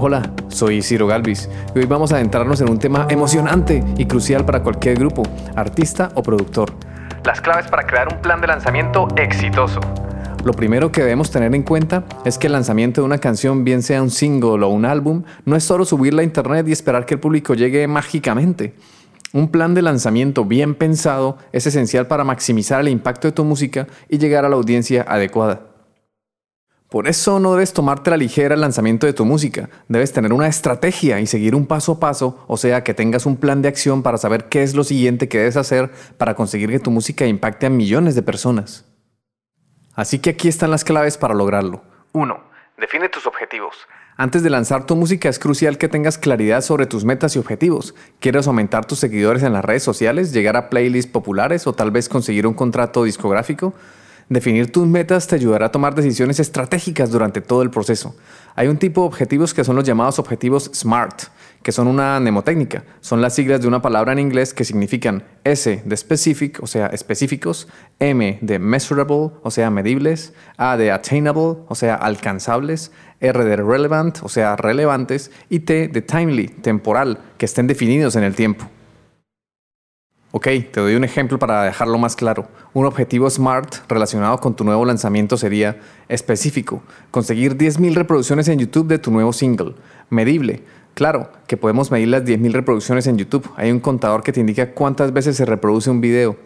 Hola, soy Ciro Galvis y hoy vamos a adentrarnos en un tema emocionante y crucial para cualquier grupo, artista o productor. Las claves para crear un plan de lanzamiento exitoso. Lo primero que debemos tener en cuenta es que el lanzamiento de una canción, bien sea un single o un álbum, no es solo subirla a internet y esperar que el público llegue mágicamente. Un plan de lanzamiento bien pensado es esencial para maximizar el impacto de tu música y llegar a la audiencia adecuada. Por eso no debes tomarte la ligera el lanzamiento de tu música, debes tener una estrategia y seguir un paso a paso, o sea, que tengas un plan de acción para saber qué es lo siguiente que debes hacer para conseguir que tu música impacte a millones de personas. Así que aquí están las claves para lograrlo. 1. Define tus objetivos. Antes de lanzar tu música es crucial que tengas claridad sobre tus metas y objetivos. ¿Quieres aumentar tus seguidores en las redes sociales, llegar a playlists populares o tal vez conseguir un contrato discográfico? Definir tus metas te ayudará a tomar decisiones estratégicas durante todo el proceso. Hay un tipo de objetivos que son los llamados objetivos SMART, que son una mnemotécnica. Son las siglas de una palabra en inglés que significan S de specific, o sea, específicos, M de measurable, o sea, medibles, A de attainable, o sea, alcanzables, R de relevant, o sea, relevantes, y T de timely, temporal, que estén definidos en el tiempo. Ok, te doy un ejemplo para dejarlo más claro. Un objetivo SMART relacionado con tu nuevo lanzamiento sería específico, conseguir 10.000 reproducciones en YouTube de tu nuevo single. Medible, claro que podemos medir las 10.000 reproducciones en YouTube. Hay un contador que te indica cuántas veces se reproduce un video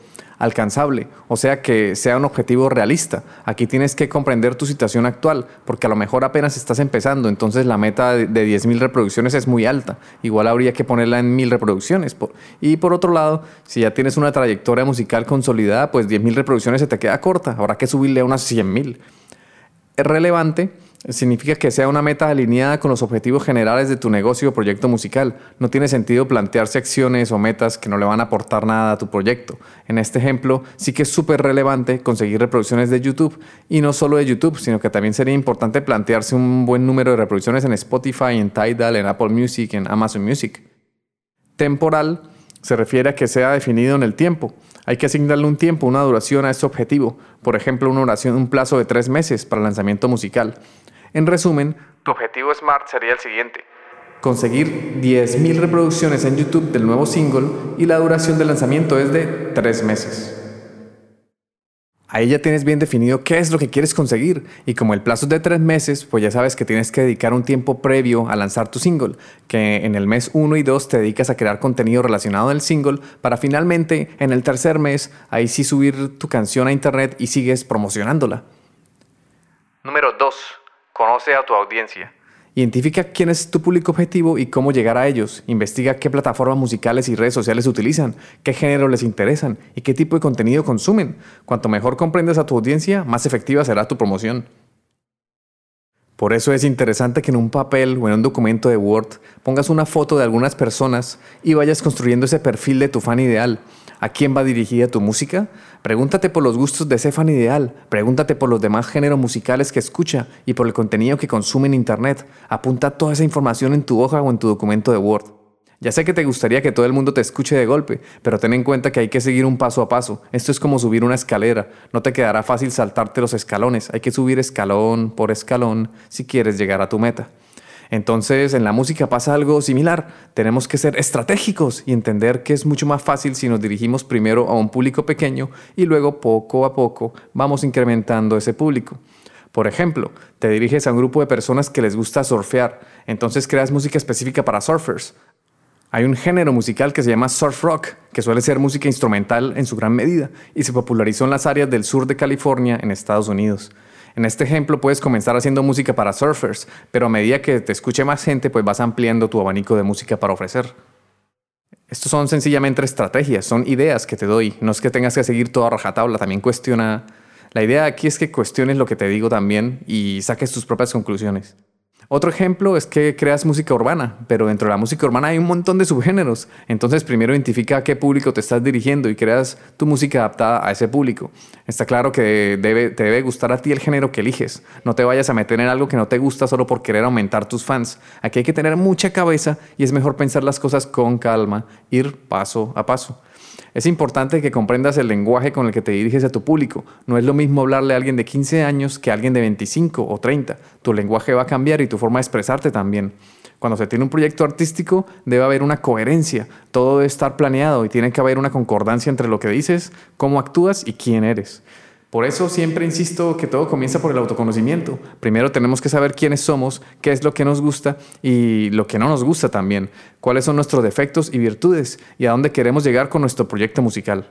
alcanzable, o sea que sea un objetivo realista. Aquí tienes que comprender tu situación actual, porque a lo mejor apenas estás empezando, entonces la meta de 10.000 reproducciones es muy alta. Igual habría que ponerla en 1.000 reproducciones. Y por otro lado, si ya tienes una trayectoria musical consolidada, pues 10.000 reproducciones se te queda corta, habrá que subirle a unas 100.000. Es relevante significa que sea una meta alineada con los objetivos generales de tu negocio o proyecto musical. No tiene sentido plantearse acciones o metas que no le van a aportar nada a tu proyecto. En este ejemplo, sí que es súper relevante conseguir reproducciones de YouTube y no solo de YouTube, sino que también sería importante plantearse un buen número de reproducciones en Spotify, en Tidal, en Apple Music, en Amazon Music. Temporal se refiere a que sea definido en el tiempo. Hay que asignarle un tiempo, una duración a este objetivo. Por ejemplo, una un plazo de tres meses para lanzamiento musical. En resumen, tu objetivo SMART sería el siguiente. Conseguir 10.000 reproducciones en YouTube del nuevo single y la duración de lanzamiento es de 3 meses. Ahí ya tienes bien definido qué es lo que quieres conseguir y como el plazo es de 3 meses, pues ya sabes que tienes que dedicar un tiempo previo a lanzar tu single, que en el mes 1 y 2 te dedicas a crear contenido relacionado al single para finalmente en el tercer mes ahí sí subir tu canción a internet y sigues promocionándola. Número 2 Conoce a tu audiencia. Identifica quién es tu público objetivo y cómo llegar a ellos. Investiga qué plataformas musicales y redes sociales utilizan, qué género les interesan y qué tipo de contenido consumen. Cuanto mejor comprendas a tu audiencia, más efectiva será tu promoción. Por eso es interesante que en un papel o en un documento de Word pongas una foto de algunas personas y vayas construyendo ese perfil de tu fan ideal. ¿A quién va dirigida tu música? Pregúntate por los gustos de ese fan ideal, pregúntate por los demás géneros musicales que escucha y por el contenido que consume en Internet. Apunta toda esa información en tu hoja o en tu documento de Word. Ya sé que te gustaría que todo el mundo te escuche de golpe, pero ten en cuenta que hay que seguir un paso a paso. Esto es como subir una escalera. No te quedará fácil saltarte los escalones. Hay que subir escalón por escalón si quieres llegar a tu meta. Entonces, en la música pasa algo similar. Tenemos que ser estratégicos y entender que es mucho más fácil si nos dirigimos primero a un público pequeño y luego poco a poco vamos incrementando ese público. Por ejemplo, te diriges a un grupo de personas que les gusta surfear, entonces creas música específica para surfers. Hay un género musical que se llama surf rock, que suele ser música instrumental en su gran medida y se popularizó en las áreas del sur de California en Estados Unidos. En este ejemplo puedes comenzar haciendo música para surfers, pero a medida que te escuche más gente, pues vas ampliando tu abanico de música para ofrecer. Estos son sencillamente estrategias, son ideas que te doy. No es que tengas que seguir toda rajatabla, también cuestiona. La idea aquí es que cuestiones lo que te digo también y saques tus propias conclusiones. Otro ejemplo es que creas música urbana, pero dentro de la música urbana hay un montón de subgéneros. Entonces primero identifica a qué público te estás dirigiendo y creas tu música adaptada a ese público. Está claro que te debe gustar a ti el género que eliges. No te vayas a meter en algo que no te gusta solo por querer aumentar tus fans. Aquí hay que tener mucha cabeza y es mejor pensar las cosas con calma, ir paso a paso. Es importante que comprendas el lenguaje con el que te diriges a tu público. No es lo mismo hablarle a alguien de 15 años que a alguien de 25 o 30. Tu lenguaje va a cambiar y tu forma de expresarte también. Cuando se tiene un proyecto artístico debe haber una coherencia, todo debe estar planeado y tiene que haber una concordancia entre lo que dices, cómo actúas y quién eres. Por eso siempre insisto que todo comienza por el autoconocimiento. Primero tenemos que saber quiénes somos, qué es lo que nos gusta y lo que no nos gusta también, cuáles son nuestros defectos y virtudes y a dónde queremos llegar con nuestro proyecto musical.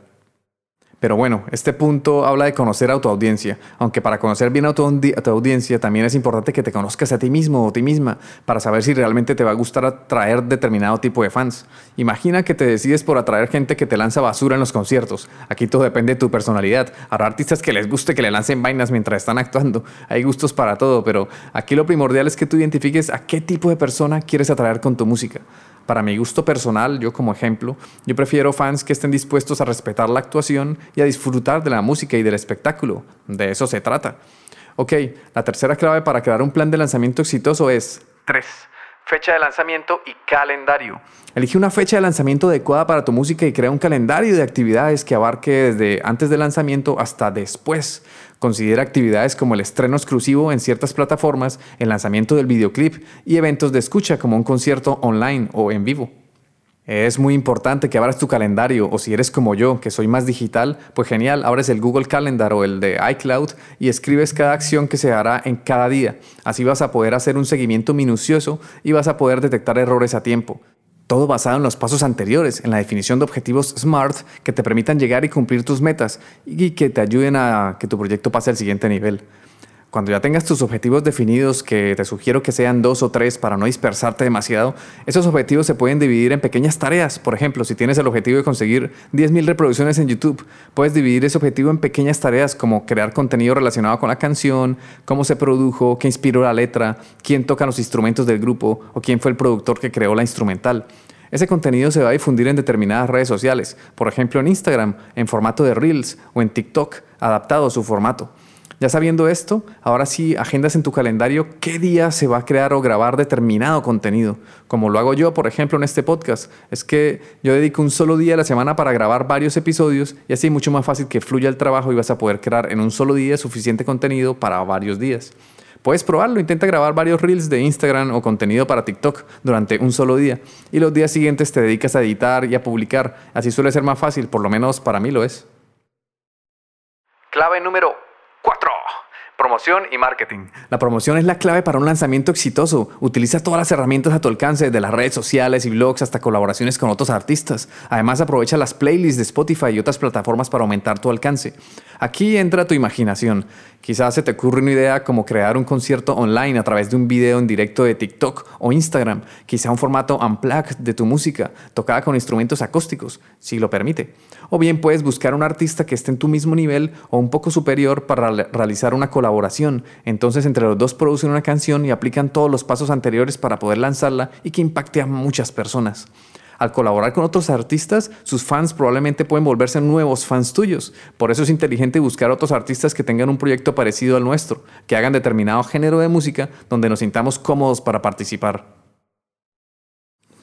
Pero bueno, este punto habla de conocer a tu audiencia, aunque para conocer bien a tu, audiencia también es importante que te conozcas a ti mismo o a ti misma para saber si realmente te va a gustar atraer determinado tipo de fans. Imagina que te decides por atraer gente que te lanza basura en los conciertos. Aquí todo depende de tu personalidad. Habrá artistas que les guste que le lancen vainas mientras están actuando. Hay gustos para todo, pero aquí lo primordial es que tú identifiques a qué tipo de persona quieres atraer con tu música. Para mi gusto personal, yo como ejemplo, yo prefiero fans que estén dispuestos a respetar la actuación y a disfrutar de la música y del espectáculo. De eso se trata. Ok, la tercera clave para crear un plan de lanzamiento exitoso es 3. Fecha de lanzamiento y calendario. Elige una fecha de lanzamiento adecuada para tu música y crea un calendario de actividades que abarque desde antes del lanzamiento hasta después. Considera actividades como el estreno exclusivo en ciertas plataformas, el lanzamiento del videoclip y eventos de escucha como un concierto online o en vivo. Es muy importante que abras tu calendario o si eres como yo, que soy más digital, pues genial, abres el Google Calendar o el de iCloud y escribes cada acción que se hará en cada día. Así vas a poder hacer un seguimiento minucioso y vas a poder detectar errores a tiempo. Todo basado en los pasos anteriores, en la definición de objetivos SMART que te permitan llegar y cumplir tus metas y que te ayuden a que tu proyecto pase al siguiente nivel. Cuando ya tengas tus objetivos definidos, que te sugiero que sean dos o tres para no dispersarte demasiado, esos objetivos se pueden dividir en pequeñas tareas. Por ejemplo, si tienes el objetivo de conseguir 10.000 reproducciones en YouTube, puedes dividir ese objetivo en pequeñas tareas como crear contenido relacionado con la canción, cómo se produjo, qué inspiró la letra, quién toca los instrumentos del grupo o quién fue el productor que creó la instrumental. Ese contenido se va a difundir en determinadas redes sociales, por ejemplo en Instagram, en formato de Reels o en TikTok, adaptado a su formato. Ya sabiendo esto, ahora sí agendas en tu calendario qué día se va a crear o grabar determinado contenido. Como lo hago yo, por ejemplo, en este podcast. Es que yo dedico un solo día a la semana para grabar varios episodios y así es mucho más fácil que fluya el trabajo y vas a poder crear en un solo día suficiente contenido para varios días. Puedes probarlo, intenta grabar varios reels de Instagram o contenido para TikTok durante un solo día y los días siguientes te dedicas a editar y a publicar. Así suele ser más fácil, por lo menos para mí lo es. Clave número 4. Promoción y marketing. La promoción es la clave para un lanzamiento exitoso. Utiliza todas las herramientas a tu alcance, desde las redes sociales y blogs hasta colaboraciones con otros artistas. Además, aprovecha las playlists de Spotify y otras plataformas para aumentar tu alcance. Aquí entra tu imaginación. Quizás se te ocurre una idea como crear un concierto online a través de un video en directo de TikTok o Instagram. Quizá un formato unplugged de tu música, tocada con instrumentos acústicos, si lo permite. O bien puedes buscar un artista que esté en tu mismo nivel o un poco superior para realizar una colaboración entonces entre los dos producen una canción y aplican todos los pasos anteriores para poder lanzarla y que impacte a muchas personas. Al colaborar con otros artistas, sus fans probablemente pueden volverse nuevos fans tuyos. Por eso es inteligente buscar otros artistas que tengan un proyecto parecido al nuestro, que hagan determinado género de música donde nos sintamos cómodos para participar.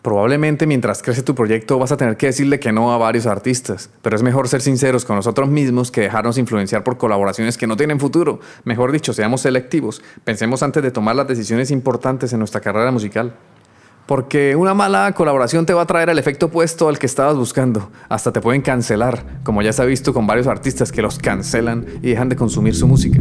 Probablemente mientras crece tu proyecto vas a tener que decirle que no a varios artistas, pero es mejor ser sinceros con nosotros mismos que dejarnos influenciar por colaboraciones que no tienen futuro. Mejor dicho, seamos selectivos, pensemos antes de tomar las decisiones importantes en nuestra carrera musical. Porque una mala colaboración te va a traer el efecto opuesto al que estabas buscando. Hasta te pueden cancelar, como ya se ha visto con varios artistas que los cancelan y dejan de consumir su música.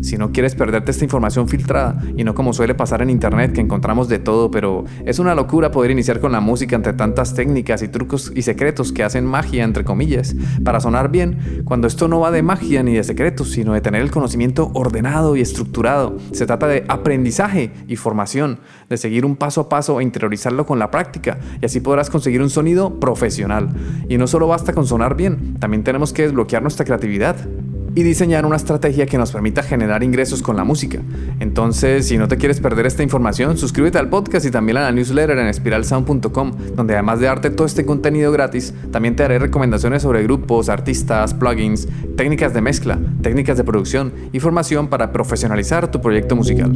Si no quieres perderte esta información filtrada y no como suele pasar en internet que encontramos de todo, pero es una locura poder iniciar con la música entre tantas técnicas y trucos y secretos que hacen magia entre comillas para sonar bien, cuando esto no va de magia ni de secretos, sino de tener el conocimiento ordenado y estructurado. Se trata de aprendizaje y formación, de seguir un paso a paso e interiorizarlo con la práctica y así podrás conseguir un sonido profesional. Y no solo basta con sonar bien, también tenemos que desbloquear nuestra creatividad y diseñar una estrategia que nos permita generar ingresos con la música. Entonces, si no te quieres perder esta información, suscríbete al podcast y también a la newsletter en spiralsound.com, donde además de darte todo este contenido gratis, también te daré recomendaciones sobre grupos, artistas, plugins, técnicas de mezcla, técnicas de producción y formación para profesionalizar tu proyecto musical.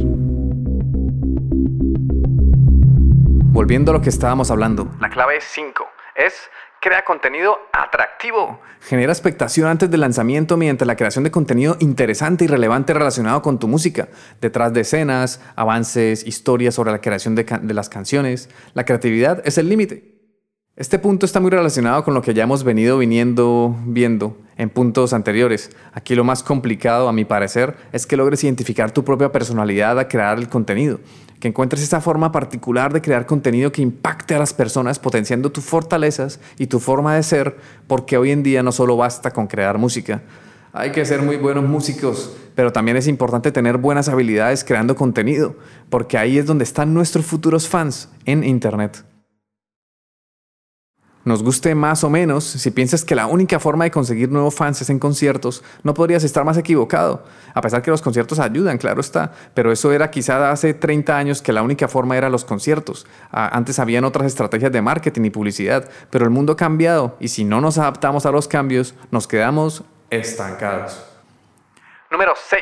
Volviendo a lo que estábamos hablando, la clave 5 es crea contenido atractivo. Genera expectación antes del lanzamiento mediante la creación de contenido interesante y relevante relacionado con tu música. Detrás de escenas, avances, historias sobre la creación de, las canciones. La creatividad es el límite. Este punto está muy relacionado con lo que ya hemos venido viniendo viendo en puntos anteriores. Aquí lo más complicado, a mi parecer, es que logres identificar tu propia personalidad a crear el contenido que encuentres esa forma particular de crear contenido que impacte a las personas, potenciando tus fortalezas y tu forma de ser, porque hoy en día no solo basta con crear música. Hay que ser muy buenos músicos, pero también es importante tener buenas habilidades creando contenido, porque ahí es donde están nuestros futuros fans en Internet nos guste más o menos, si piensas que la única forma de conseguir nuevos fans es en conciertos, no podrías estar más equivocado. A pesar que los conciertos ayudan, claro está, pero eso era quizá hace 30 años que la única forma era los conciertos. Antes habían otras estrategias de marketing y publicidad, pero el mundo ha cambiado y si no nos adaptamos a los cambios, nos quedamos estancados. Número 6.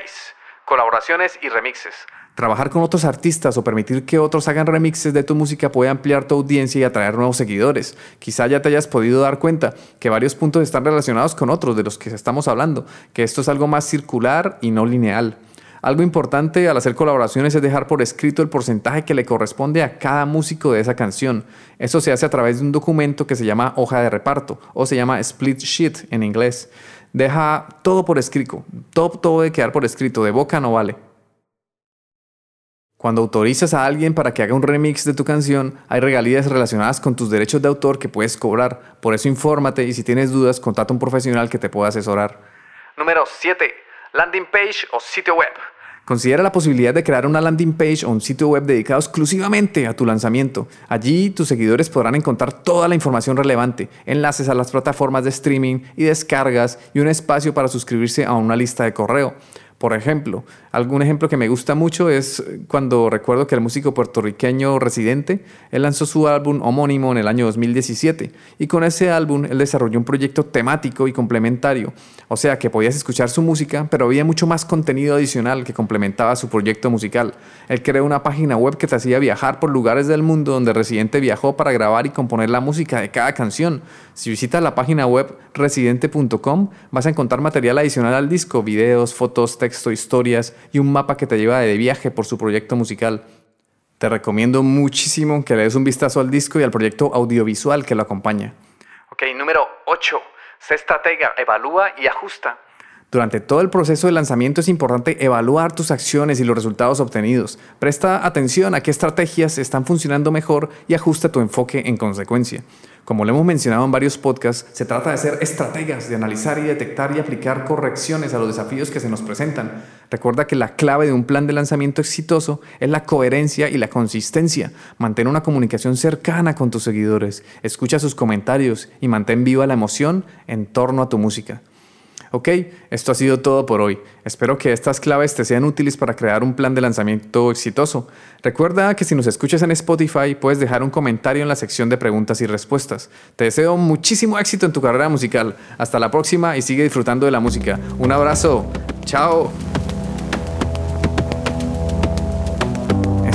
Colaboraciones y remixes. Trabajar con otros artistas o permitir que otros hagan remixes de tu música puede ampliar tu audiencia y atraer nuevos seguidores. Quizá ya te hayas podido dar cuenta que varios puntos están relacionados con otros de los que estamos hablando, que esto es algo más circular y no lineal. Algo importante al hacer colaboraciones es dejar por escrito el porcentaje que le corresponde a cada músico de esa canción. Eso se hace a través de un documento que se llama hoja de reparto o se llama split sheet en inglés. Deja todo por escrito, todo, todo de quedar por escrito, de boca no vale. Cuando autorizas a alguien para que haga un remix de tu canción, hay regalías relacionadas con tus derechos de autor que puedes cobrar. Por eso infórmate y si tienes dudas, contacta a un profesional que te pueda asesorar. Número 7. Landing page o sitio web. Considera la posibilidad de crear una landing page o un sitio web dedicado exclusivamente a tu lanzamiento. Allí tus seguidores podrán encontrar toda la información relevante, enlaces a las plataformas de streaming y descargas y un espacio para suscribirse a una lista de correo. Por ejemplo, algún ejemplo que me gusta mucho es cuando recuerdo que el músico puertorriqueño Residente, él lanzó su álbum homónimo en el año 2017 y con ese álbum él desarrolló un proyecto temático y complementario, o sea que podías escuchar su música, pero había mucho más contenido adicional que complementaba su proyecto musical. Él creó una página web que te hacía viajar por lugares del mundo donde Residente viajó para grabar y componer la música de cada canción. Si visitas la página web residente.com vas a encontrar material adicional al disco, videos, fotos, textos, historias y un mapa que te lleva de viaje por su proyecto musical. Te recomiendo muchísimo que le des un vistazo al disco y al proyecto audiovisual que lo acompaña. Ok, número 8. Sé estratega, evalúa y ajusta. Durante todo el proceso de lanzamiento es importante evaluar tus acciones y los resultados obtenidos. Presta atención a qué estrategias están funcionando mejor y ajusta tu enfoque en consecuencia. Como lo hemos mencionado en varios podcasts, se trata de ser estrategas, de analizar y detectar y aplicar correcciones a los desafíos que se nos presentan. Recuerda que la clave de un plan de lanzamiento exitoso es la coherencia y la consistencia. Mantén una comunicación cercana con tus seguidores, escucha sus comentarios y mantén viva la emoción en torno a tu música. Ok, esto ha sido todo por hoy. Espero que estas claves te sean útiles para crear un plan de lanzamiento exitoso. Recuerda que si nos escuchas en Spotify puedes dejar un comentario en la sección de preguntas y respuestas. Te deseo muchísimo éxito en tu carrera musical. Hasta la próxima y sigue disfrutando de la música. Un abrazo. Chao.